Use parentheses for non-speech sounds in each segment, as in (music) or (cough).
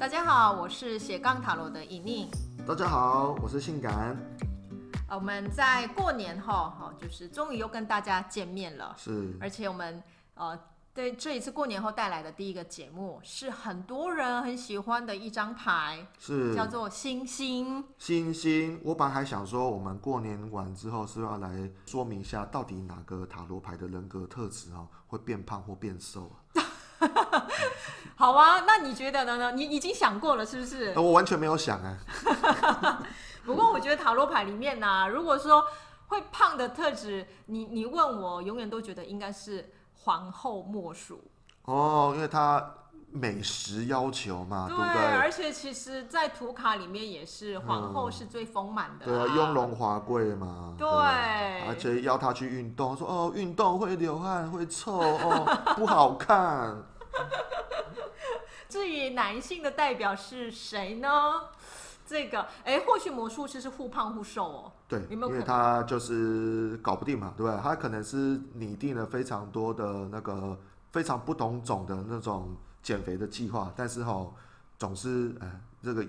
大家好，我是斜杠塔罗的尹宁。大家好，我是性感。我们在过年后，就是终于又跟大家见面了。是，而且我们呃，对这一次过年后带来的第一个节目，是很多人很喜欢的一张牌，是叫做星星。星星，我本来还想说，我们过年完之后是要来说明一下，到底哪个塔罗牌的人格特质啊，会变胖或变瘦啊？好啊，那你觉得呢？你已经想过了是不是？我完全没有想啊。(laughs) 不过我觉得塔罗牌里面呢、啊，如果说会胖的特质，你你问我，永远都觉得应该是皇后莫属。哦，因为她美食要求嘛，对，对不对？而且其实，在图卡里面也是皇后是最丰满的、对啊，雍容华贵嘛。对，对，而且要她去运动，说哦，运动会流汗，会臭哦，不好看。至于男性的代表是谁呢？这个，哎，或许魔术师是忽胖忽瘦哦。对，有没有？因为他就是搞不定嘛，对不对？他可能是拟定了非常多的那个非常不同种的那种减肥的计划，但是哈，总是哎，这个。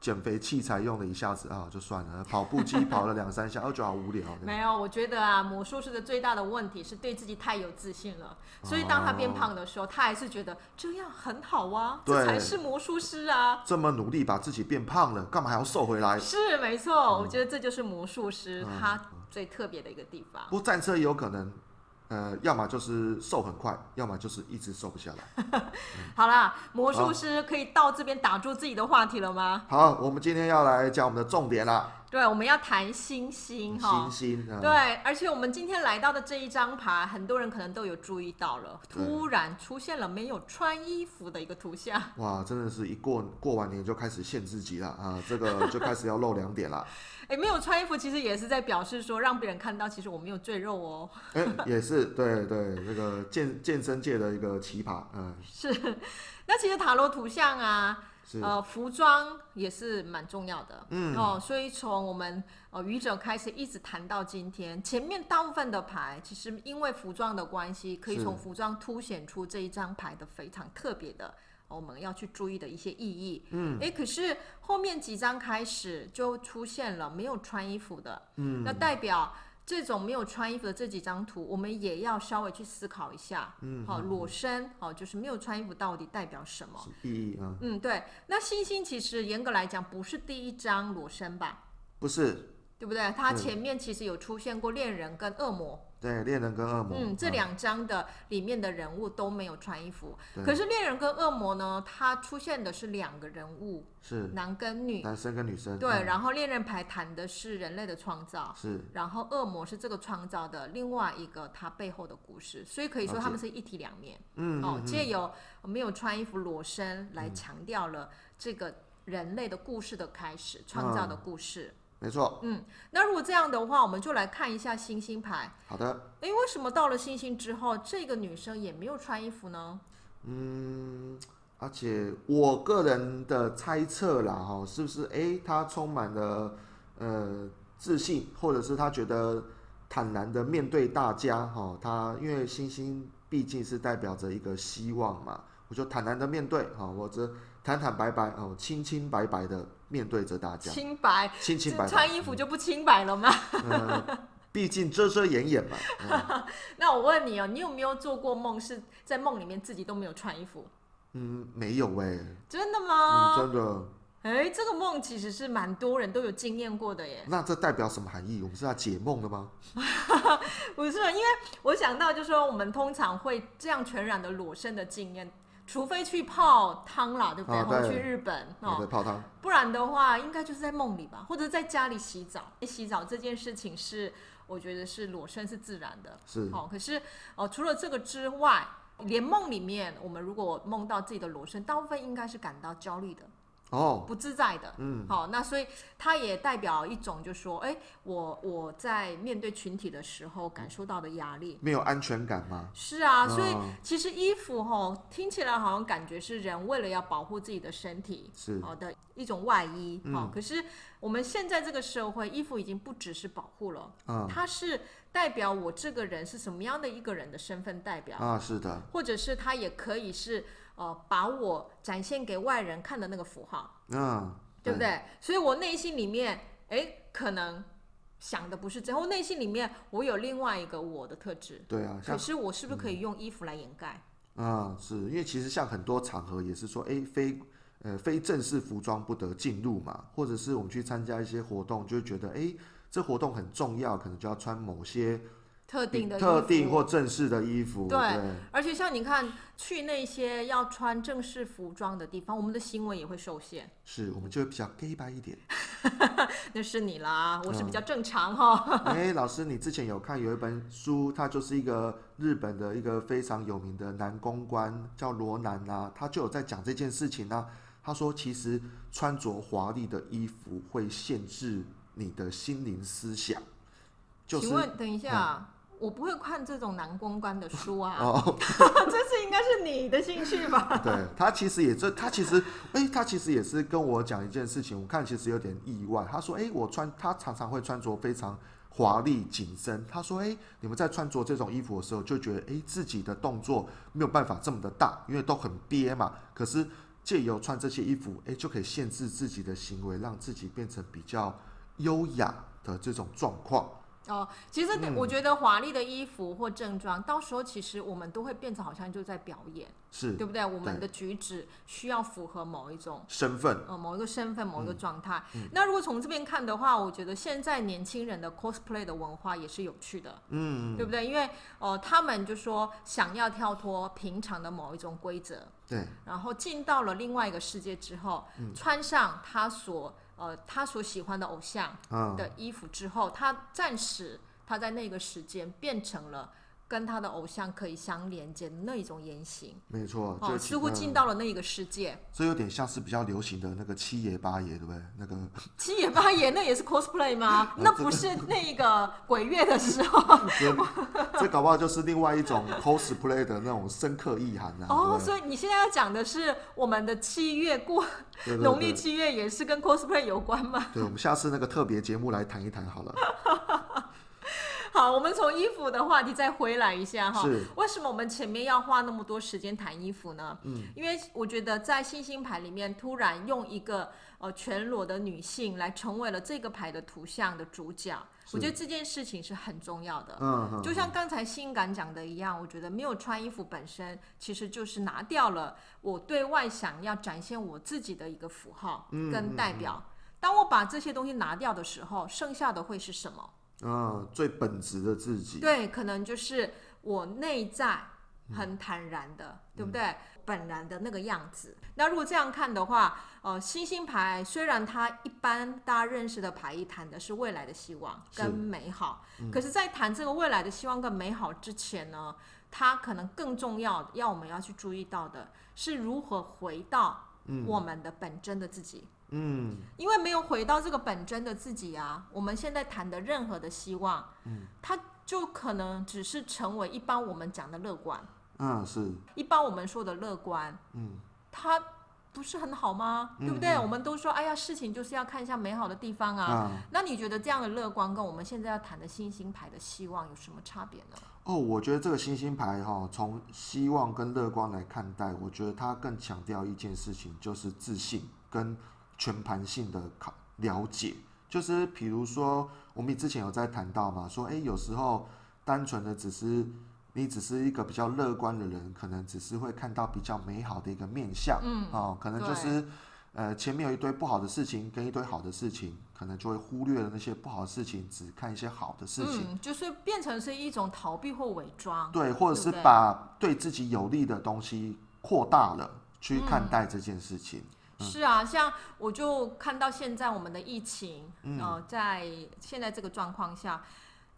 减肥器材用了一下子啊，就算了。(laughs) 跑步机跑了两三下，我觉得好无聊。没有，我觉得啊，魔术师的最大的问题是对自己太有自信了，所以当他变胖的时候，哦、他还是觉得这样很好啊，这才是魔术师啊。这么努力把自己变胖了，干嘛还要瘦回来？是没错，嗯、我觉得这就是魔术师他最特别的一个地方。不过战车也有可能。呃，要么就是瘦很快，要么就是一直瘦不下来。嗯、(laughs) 好啦，魔术师可以到这边打住自己的话题了吗？好，我们今天要来讲我们的重点啦。对，我们要谈星星哈。星星。啊、对，而且我们今天来到的这一张牌，很多人可能都有注意到了，突然出现了没有穿衣服的一个图像。哇，真的是一过过完年就开始限自己了啊！这个就开始要露两点了。(laughs) 哎，没有穿衣服，其实也是在表示说，让别人看到，其实我没有赘肉哦。哎，也是，对对，这个健健身界的一个奇葩，嗯。是，那其实塔罗图像啊，是呃，服装也是蛮重要的，嗯哦，所以从我们呃愚者开始一直谈到今天，前面大部分的牌，其实因为服装的关系，可以从服装凸显出这一张牌的非常特别的。我们要去注意的一些意义。嗯，哎，可是后面几张开始就出现了没有穿衣服的。嗯，那代表这种没有穿衣服的这几张图，我们也要稍微去思考一下。嗯，好，裸身，好，就是没有穿衣服到底代表什么意义啊？嗯，对。那星星其实严格来讲不是第一张裸身吧？不是，对不对？他前面其实有出现过恋人跟恶魔。对，恋人跟恶魔，嗯，这两张的里面的人物都没有穿衣服。可是恋人跟恶魔呢，他出现的是两个人物，是。男跟女，男生跟女生。对，然后恋人牌谈的是人类的创造，是，然后恶魔是这个创造的另外一个他背后的故事，所以可以说他们是一体两面。嗯，哦，借由没有穿衣服裸身来强调了这个人类的故事的开始，创造的故事。没错，嗯，那如果这样的话，我们就来看一下星星牌。好的。哎，为什么到了星星之后，这个女生也没有穿衣服呢？嗯，而且我个人的猜测啦，哈，是不是？哎，她充满了呃自信，或者是她觉得坦然的面对大家，哈，她因为星星毕竟是代表着一个希望嘛，我就坦然的面对，哈，我这坦坦白白，哦，清清白白的。面对着大家，清白，清清白白，穿衣服就不清白了吗？嗯，毕竟遮遮掩掩嘛。嗯、(laughs) 那我问你哦，你有没有做过梦，是在梦里面自己都没有穿衣服？嗯，没有哎、欸。真的吗？嗯、真的。哎、欸，这个梦其实是蛮多人都有经验过的耶。那这代表什么含义？我们是要解梦的吗？(laughs) 不是，因为我想到就是说，我们通常会这样全然的裸身的经验。除非去泡汤啦，对不对？或者去日本哦，对，泡汤。不然的话，应该就是在梦里吧，或者在家里洗澡。洗澡这件事情是，我觉得是裸身是自然的。是。哦，可是哦，除了这个之外，连梦里面，我们如果梦到自己的裸身，大部分应该是感到焦虑的。哦，不自在的，嗯，好，那所以它也代表一种，就是说，哎，我我在面对群体的时候感受到的压力，没有安全感吗？是啊，所以其实衣服哈，听起来好像感觉是人为了要保护自己的身体，是好的一种外衣，好，可是我们现在这个社会，衣服已经不只是保护了，嗯，它是代表我这个人是什么样的一个人的身份代表啊，是的，或者是它也可以是。呃把我展现给外人看的那个符号，嗯，对不对？所以我内心里面，哎，可能想的不是这样，我内心里面我有另外一个我的特质，对啊。可是我是不是可以用衣服来掩盖？嗯，是因为其实像很多场合也是说，哎，非呃非正式服装不得进入嘛，或者是我们去参加一些活动，就会觉得，哎，这活动很重要，可能就要穿某些。特定的特定或正式的衣服，对，对，而且像你看，去那些要穿正式服装的地方，我们的行为也会受限。是，我们就会比较 gay 白一点。(laughs) 那是你啦，我是比较正常哈。哎、老师，你之前有看有一本书，它就是一个日本的一个非常有名的男公关，叫罗南啊，他就有在讲这件事情呢、啊。他说，其实穿着华丽的衣服会限制你的心灵思想。就是、请问，等一下。嗯我不会看这种男公关的书啊，哦、(laughs) 这是应该是你的兴趣吧？(laughs) 对，他其实也这，他其实，哎、欸，他其实也是跟我讲一件事情，我看其实有点意外。他说，哎、欸，我穿，他常常会穿着非常华丽紧身。他说，哎、欸，你们在穿着这种衣服的时候，就觉得，哎、欸，自己的动作没有办法这么的大，因为都很憋嘛。可是借由穿这些衣服，哎、欸，就可以限制自己的行为，让自己变成比较优雅的这种状况。哦，其实我觉得华丽的衣服或正装，嗯，到时候其实我们都会变成好像就在表演，是对不对？我们的举止需要符合某一种身份，呃，某一个身份，某一个状态。嗯，那如果从这边看的话，我觉得现在年轻人的 cosplay 的文化也是有趣的，嗯，对不对？因为哦，呃，他们就说想要跳脱平常的某一种规则，对，然后进到了另外一个世界之后，嗯，穿上他所。呃，他所喜欢的偶像的衣服之后，他暂时他在那个时间变成了。跟他的偶像可以相连接的那一种言行，没错，哦，似乎进到了那一个世界。这有点像是比较流行的那个七爷八爷，对不对？那个 (laughs) 七爷八爷那也是 cosplay 吗？那不是那个鬼月的时候。(laughs) 这，这搞不好就是另外一种 cosplay 的那种深刻意涵啊。哦，所以你现在要讲的是我们的七月过农历七月也是跟 cosplay 有关吗？对，我们下次那个特别节目来谈一谈好了。好，我们从衣服的话题再回来一下哈。是。为什么我们前面要花那么多时间谈衣服呢？嗯。因为我觉得在星星牌里面，突然用一个呃全裸的女性来成为了这个牌的图像的主角，我觉得这件事情是很重要的。嗯嗯。就像刚才性感讲的一样，我觉得没有穿衣服本身，其实就是拿掉了我对外想要展现我自己的一个符号跟代表。嗯嗯嗯。当我把这些东西拿掉的时候，剩下的会是什么？嗯，最本质的自己。对，可能就是我内在很坦然的，嗯、对不对？本然的那个样子。那如果这样看的话，呃，星星牌虽然它一般大家认识的牌意谈的是未来的希望跟美好，是嗯、可是，在谈这个未来的希望跟美好之前呢，它可能更重要要我们要去注意到的是如何回到我们的本真的自己。嗯嗯，因为没有回到这个本真的自己啊，我们现在谈的任何的希望，嗯，它就可能只是成为一般我们讲的乐观，嗯，是，一般我们说的乐观，嗯，它不是很好吗？嗯、对不对？嗯、我们都说，哎呀，事情就是要看一下美好的地方啊。嗯、那你觉得这样的乐观跟我们现在要谈的星星牌的希望有什么差别呢？哦，我觉得这个星星牌哈、哦，从希望跟乐观来看待，我觉得它更强调一件事情，就是自信跟。全盘性的考了解，就是比如说，我们之前有在谈到嘛，说，诶，有时候单纯的只是你只是一个比较乐观的人，可能只是会看到比较美好的一个面相，嗯，哦，可能就是，呃，前面有一堆不好的事情跟一堆好的事情，可能就会忽略了那些不好的事情，只看一些好的事情，嗯，就是变成是一种逃避或伪装，对，或者是把对自己有利的东西扩大了去看待这件事情。嗯是啊，像我就看到现在我们的疫情，嗯、呃，在现在这个状况下，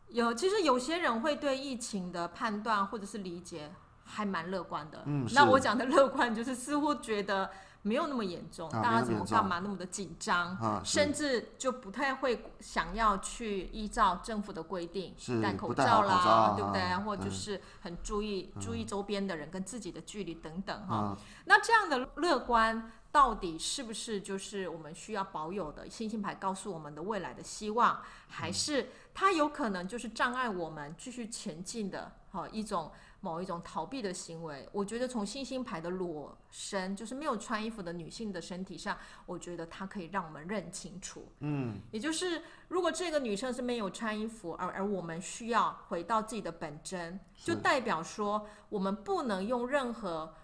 有其实有些人会对疫情的判断或者是理解还蛮乐观的。嗯，那我讲的乐观就是似乎觉得没有那么严重，啊、大家怎么干嘛那么的紧张，啊、甚至就不太会想要去依照政府的规定戴口罩啦，罩啊、对不对？啊、或者就是很注意、嗯、注意周边的人跟自己的距离等等哈。啊、那这样的乐观。到底是不是就是我们需要保有的星星牌告诉我们的未来的希望，还是它有可能就是障碍我们继续前进的哈一种某一种逃避的行为？我觉得从星星牌的裸身，就是没有穿衣服的女性的身体上，我觉得它可以让我们认清楚，嗯，也就是如果这个女生是没有穿衣服，而而我们需要回到自己的本真，就代表说我们不能用任何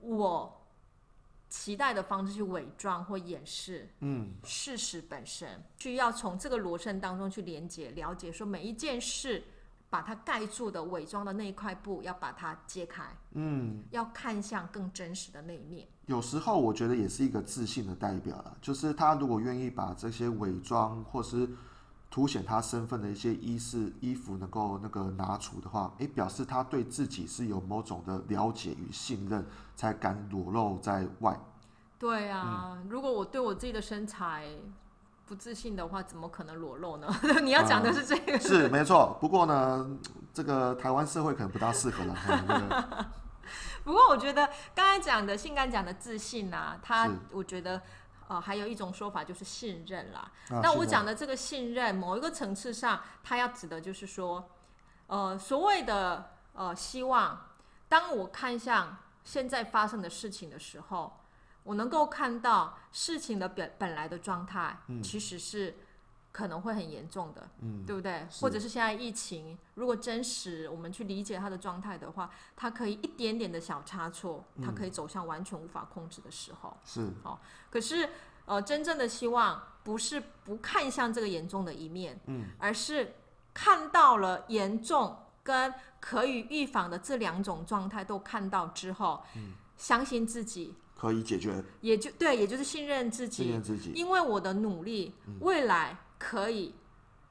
我。期待的方式去伪装或掩饰，嗯，事实本身需要从这个罗生当中去连接、了解，说每一件事把它盖住的伪装的那一块布要把它揭开，嗯，要看向更真实的那一面。有时候我觉得也是一个自信的代表了，就是他如果愿意把这些伪装或是凸显他身份的一些衣饰、衣服能够那个拿出的话，诶，表示他对自己是有某种的了解与信任，才敢裸露在外。对啊，嗯、如果我对我自己的身材不自信的话，怎么可能裸露呢？(laughs) 你要讲的是这个、呃，是没错。不过呢，这个台湾社会可能不大适合了。(laughs) 不过我觉得刚才讲的性感讲的自信啊，他我觉得。呃，还有一种说法就是信任啦。啊、那我讲的这个信任，某一个层次上，它要指的就是说，呃，所谓的呃希望，当我看向现在发生的事情的时候，我能够看到事情的本本来的状态，嗯、其实是可能会很严重的，嗯、对不对？或者是现在疫情，如果真实我们去理解它的状态的话，它可以一点点的小差错，它可以走向完全无法控制的时候，是。哦可是，呃，真正的希望不是不看向这个严重的一面，嗯，而是看到了严重跟可以预防的这两种状态都看到之后，嗯，相信自己可以解决，也就对，也就是信任自己，信任自己，因为我的努力，未来可以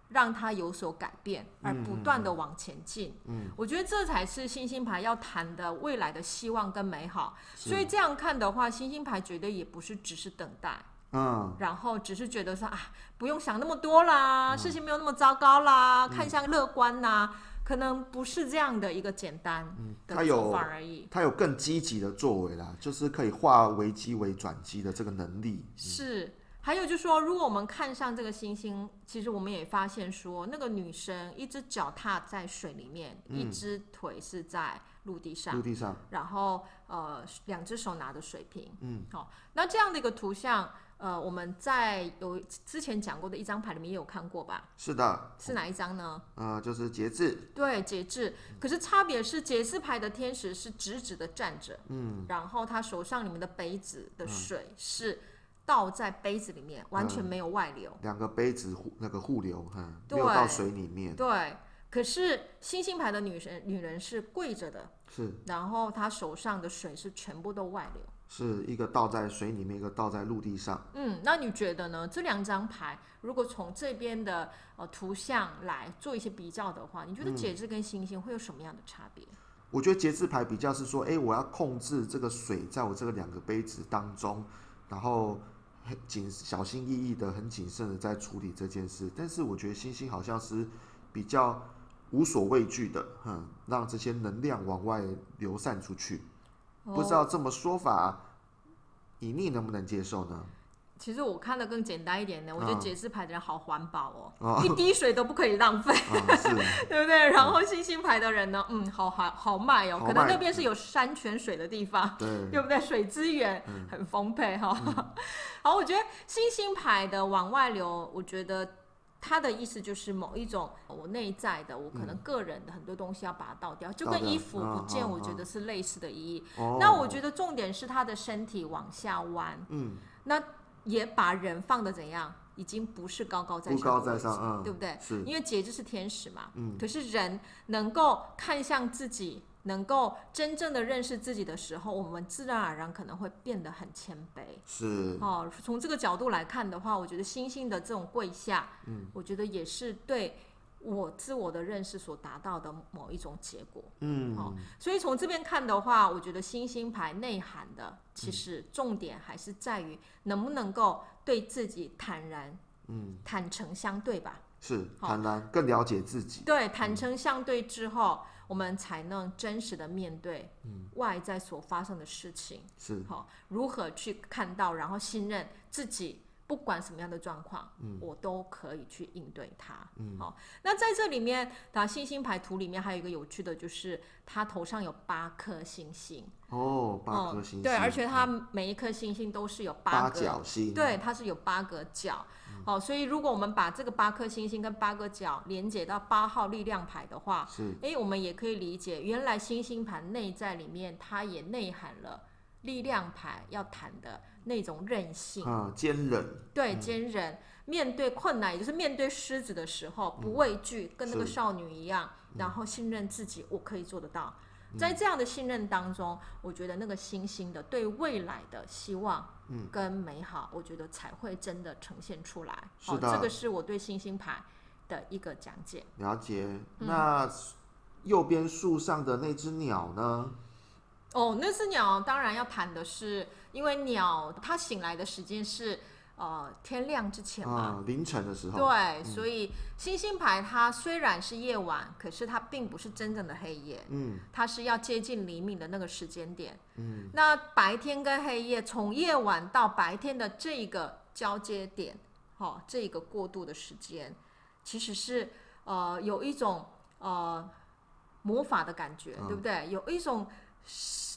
让他有所改变，而不断的往前进，嗯，我觉得这才是星星牌要谈的未来的希望跟美好。所以这样看的话，星星牌绝对也不是只是等待，嗯，然后只是觉得说啊，不用想那么多啦，事情没有那么糟糕啦，看向乐观呐，可能不是这样的一个简单的做法而已。他有更积极的作为啦，就是可以化危机为转机的这个能力，是。还有就是说，如果我们看上这个星星，其实我们也发现说，那个女生一只脚踏在水里面，嗯、一只腿是在陆地上，陆地上，然后呃，两只手拿着水瓶，嗯，好、哦，那这样的一个图像，呃，我们在有之前讲过的一张牌里面也有看过吧？是的，是哪一张呢？呃，就是节制，对，节制。可是差别是节制牌的天使是直直的站着，嗯，然后他手上里面的杯子的水是。嗯倒在杯子里面，完全没有外流。嗯、两个杯子互那个互流，哈、嗯，没有到水里面。对，可是星星牌的女神女人是跪着的，是，然后她手上的水是全部都外流，是一个倒在水里面，一个倒在陆地上。嗯，那你觉得呢？这两张牌如果从这边的呃图像来做一些比较的话，你觉得节制跟星星会有什么样的差别？嗯、我觉得节制牌比较是说，哎，我要控制这个水在我这个两个杯子当中，然后。很谨小心翼翼的，很谨慎的在处理这件事，但是我觉得星星好像是比较无所畏惧的，哼，让这些能量往外流散出去。不知道这么说法，以你能不能接受呢？其实我看的更简单一点呢，我觉得节制牌的人好环保哦，哦一滴水都不可以浪费，哦 (laughs) (laughs) 对不对？然后星星牌的人呢，嗯，好好好卖哦，可能那边是有山泉水的地方，对，(laughs) 对不对？水资源很丰沛哈。嗯、好，我觉得星星牌的往外流，我觉得他的意思就是某一种我内在的，我可能个人的很多东西要把它倒掉，嗯、就跟衣服不见，我觉得是类似的意义。哦、那我觉得重点是他的身体往下弯，嗯，那。也把人放的怎样？已经不是高高在上，高高在上，嗯，对不对？是，因为节制是天使嘛，嗯。可是人能够看向自己，能够真正的认识自己的时候，我们自然而然可能会变得很谦卑。是，哦，从这个角度来看的话，我觉得星星的这种跪下，嗯，我觉得也是对。我自我的认识所达到的某一种结果，嗯，好，所以从这边看的话，我觉得星星牌内涵的其实重点还是在于能不能够对自己坦然，嗯，坦诚相对吧，是坦然更了解自己，对，坦诚相对之后，我们才能真实的面对外在所发生的事情。是，好，如何去看到，然后信任自己。不管什么样的状况，嗯，我都可以去应对它。嗯，好，那在这里面，打星星牌图里面还有一个有趣的，就是它头上有八颗星星。哦，八颗星星。对，而且它每一颗星星都是有八个角星。对，它是有八个角。好，所以如果我们把这个八颗星星跟八个角连接到八号力量牌的话，是，哎，我们也可以理解，原来星星盘内在里面，它也内涵了力量牌要谈的。那种韧性啊，坚韧，对，坚韧、嗯，面对困难，也就是面对狮子的时候，不畏惧、嗯，跟那个少女一样，然后信任自己，我可以做得到。嗯、在这样的信任当中，我觉得那个星星的对未来的希望，嗯跟美好、嗯，我觉得才会真的呈现出来。好、哦，这个是我对星星牌的一个讲解。了解。那右边树上的那只鸟呢？哦，那只鸟当然要谈的是，因为鸟它醒来的时间是呃天亮之前嘛，嗯，凌晨的时候。对，嗯，所以星星牌它虽然是夜晚，可是它并不是真正的黑夜，嗯，它是要接近黎明的那个时间点，嗯，那白天跟黑夜从夜晚到白天的这个交接点，哦，这个过渡的时间，其实是呃有一种呃魔法的感觉，嗯，对不对？有一种。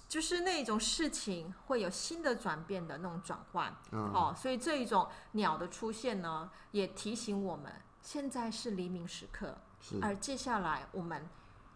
就是那种事情会有新的转变的那种转换，嗯，哦，所以这一种鸟的出现呢，也提醒我们，现在是黎明时刻，而接下来我们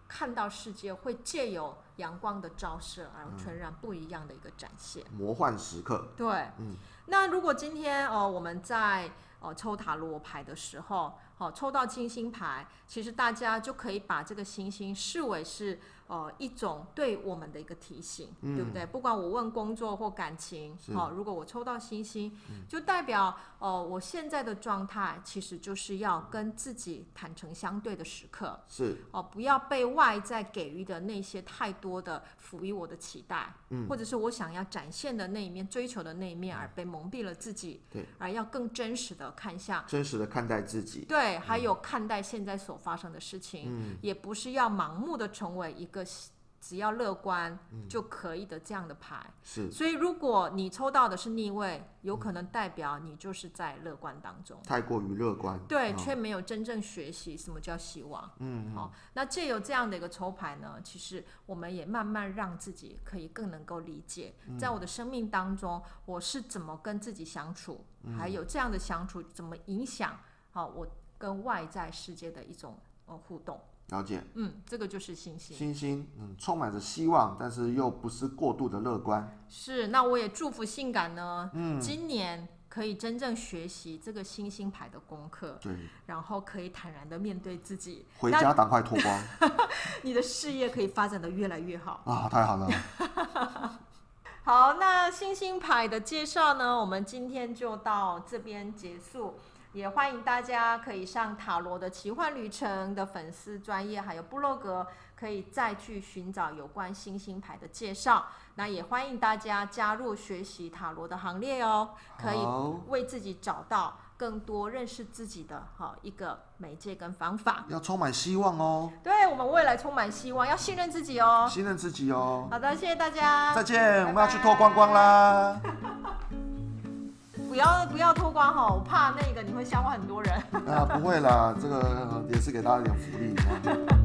看到世界会借由阳光的照射而全然不一样的一个展现，嗯，魔幻时刻。对，嗯，那如果今天哦，呃，我们在呃抽塔罗牌的时候，哦，抽到金星牌，其实大家就可以把这个星星视为是。呃，一种对我们的一个提醒，嗯，对不对？不管我问工作或感情，好，哦，如果我抽到星星，嗯，就代表，呃，我现在的状态其实就是要跟自己坦诚相对的时刻，是哦，不要被外在给予的那些太多的赋予我的期待，嗯，或者是我想要展现的那一面、追求的那一面而被蒙蔽了自己，对，而要更真实的看向，真实的看待自己，对，还有看待现在所发生的事情，嗯，也不是要盲目的成为一个。只要乐观就可以的这样的牌，嗯，是。所以如果你抽到的是逆位，有可能代表你就是在乐观当中，太过于乐观，对，却没有真正学习什么叫希望。嗯，好，那借由这样的一个抽牌呢，其实我们也慢慢让自己可以更能够理解，在我的生命当中，我是怎么跟自己相处，还有这样的相处怎么影响好我跟外在世界的一种呃互动。了解，嗯，这个就是星星。星星，嗯，充满着希望，但是又不是过度的乐观。是，那我也祝福性感呢，嗯，今年可以真正学习这个星星牌的功课，对，然后可以坦然的面对自己。回家赶快脱光，(laughs) 你的事业可以发展的越来越好啊！太好了。(laughs) 好，那星星牌的介绍呢，我们今天就到这边结束。也欢迎大家可以上塔罗的奇幻旅程的粉丝专业，还有部落格，可以再去寻找有关星星牌的介绍。那也欢迎大家加入学习塔罗的行列哦，可以为自己找到更多认识自己的好一个媒介跟方法。要充满希望哦，对我们未来充满希望，要信任自己哦，信任自己哦。好的，谢谢大家，再见，拜拜，我们要去脱光光啦。不要不要脱光哈，我怕那个你会吓坏很多人。啊，不会啦，这个也是给大家一点福利。